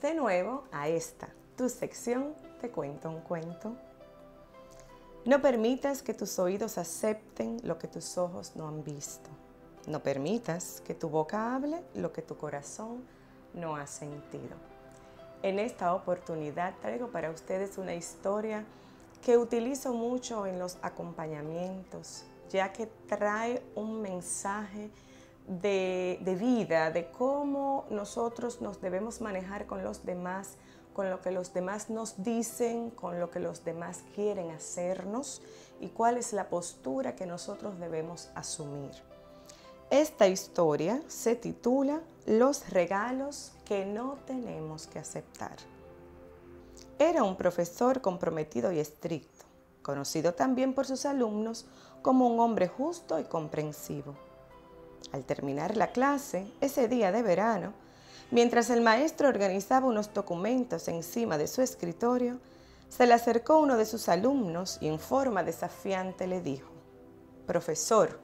De nuevo a esta, tu sección Te cuento un cuento. No permitas que tus oídos acepten lo que tus ojos no han visto. No permitas que tu boca hable lo que tu corazón no ha sentido. En esta oportunidad traigo para ustedes una historia que utilizo mucho en los acompañamientos, ya que trae un mensaje de, vida, de cómo nosotros nos debemos manejar con los demás, con lo que los demás nos dicen, con lo que los demás quieren hacernos y cuál es la postura que nosotros debemos asumir. Esta historia se titula Los regalos que no tenemos que aceptar. Era un profesor comprometido y estricto, conocido también por sus alumnos como un hombre justo y comprensivo. Al terminar la clase, ese día de verano, mientras el maestro organizaba unos documentos encima de su escritorio, se le acercó uno de sus alumnos y en forma desafiante le dijo, Profesor,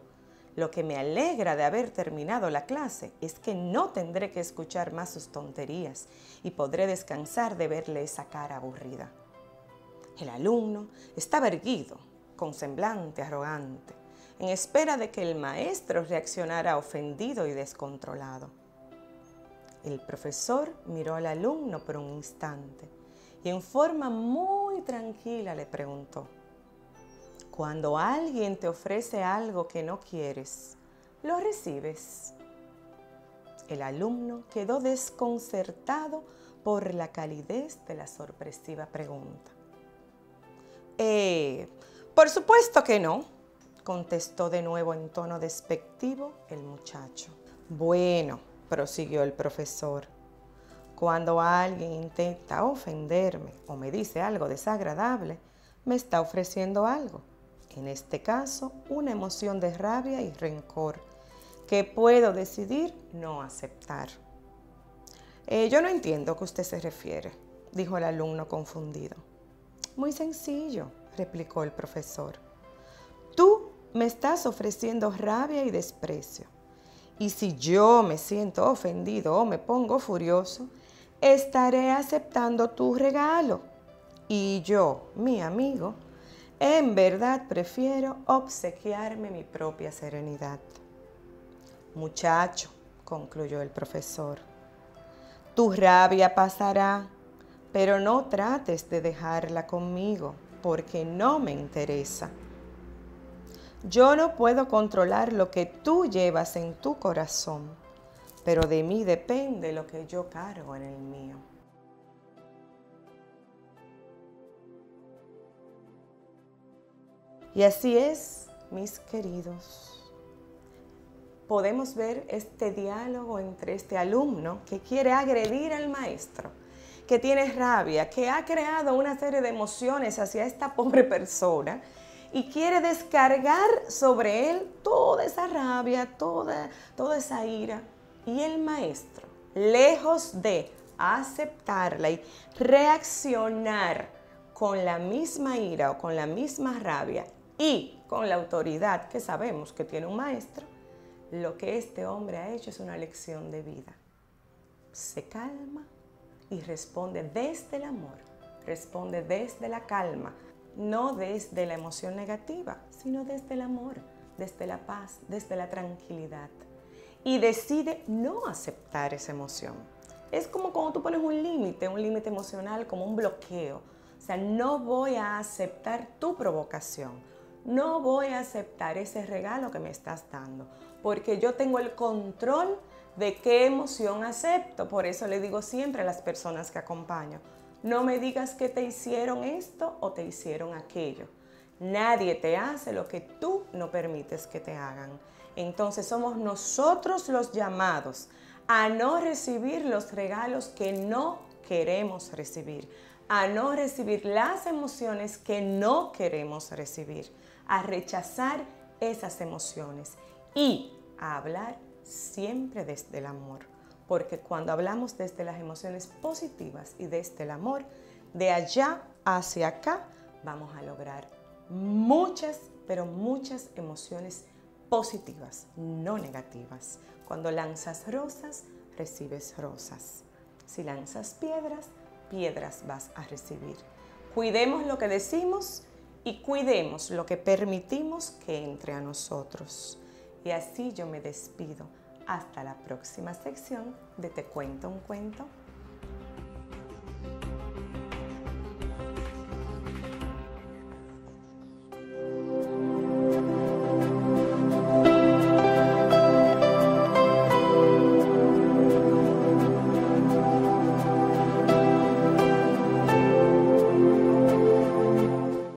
lo que me alegra de haber terminado la clase es que no tendré que escuchar más sus tonterías y podré descansar de verle esa cara aburrida. El alumno estaba erguido, con semblante arrogante, en espera de que el maestro reaccionara ofendido y descontrolado. El profesor miró al alumno por un instante y en forma muy tranquila le preguntó, cuando alguien te ofrece algo que no quieres, ¿lo recibes? El alumno quedó desconcertado por la calidez de la sorpresiva pregunta. Eh, por supuesto que no, contestó de nuevo en tono despectivo el muchacho. Bueno, prosiguió el profesor, cuando alguien intenta ofenderme o me dice algo desagradable, me está ofreciendo algo en este caso una emoción de rabia y rencor que puedo decidir no aceptar. Eh, yo no entiendo a qué usted se refiere, dijo el alumno confundido. Muy sencillo, replicó el profesor. Me estás ofreciendo rabia y desprecio. Y si yo me siento ofendido o me pongo furioso, estaré aceptando tu regalo. Y yo, mi amigo, en verdad prefiero obsequiarme mi propia serenidad. Muchacho, concluyó el profesor, tu rabia pasará, pero no trates de dejarla conmigo, porque no me interesa. Yo no puedo controlar lo que tú llevas en tu corazón, pero de mí depende lo que yo cargo en el mío. Y así es, mis queridos. Podemos ver este diálogo entre este alumno que quiere agredir al maestro, que tiene rabia, que ha creado una serie de emociones hacia esta pobre persona y quiere descargar sobre él toda esa rabia, toda, toda esa ira. Y el maestro, lejos de aceptarla y reaccionar con la misma ira o con la misma rabia, y con la autoridad que sabemos que tiene un maestro, lo que este hombre ha hecho es una lección de vida. Se calma y responde desde el amor, responde desde la calma, no desde la emoción negativa, sino desde el amor, desde la paz, desde la tranquilidad. Y decide no aceptar esa emoción. Es como cuando tú pones un límite, un límite emocional, como un bloqueo. O sea, no voy a aceptar tu provocación no voy a aceptar ese regalo que me estás dando, porque yo tengo el control de qué emoción acepto. Por eso le digo siempre a las personas que acompaño, no me digas que te hicieron esto o te hicieron aquello. Nadie te hace lo que tú no permites que te hagan. Entonces somos nosotros los llamados a no recibir los regalos que no queremos recibir, a no recibir las emociones que no queremos recibir a rechazar esas emociones y a hablar siempre desde el amor. Porque cuando hablamos desde las emociones positivas y desde el amor, de allá hacia acá vamos a lograr muchas, pero muchas emociones positivas, no negativas. Cuando lanzas rosas, recibes rosas. Si lanzas piedras, piedras vas a recibir. Cuidemos lo que decimos y cuidemos lo que permitimos que entre a nosotros. Y así yo me despido. Hasta la próxima sección de Te cuento un cuento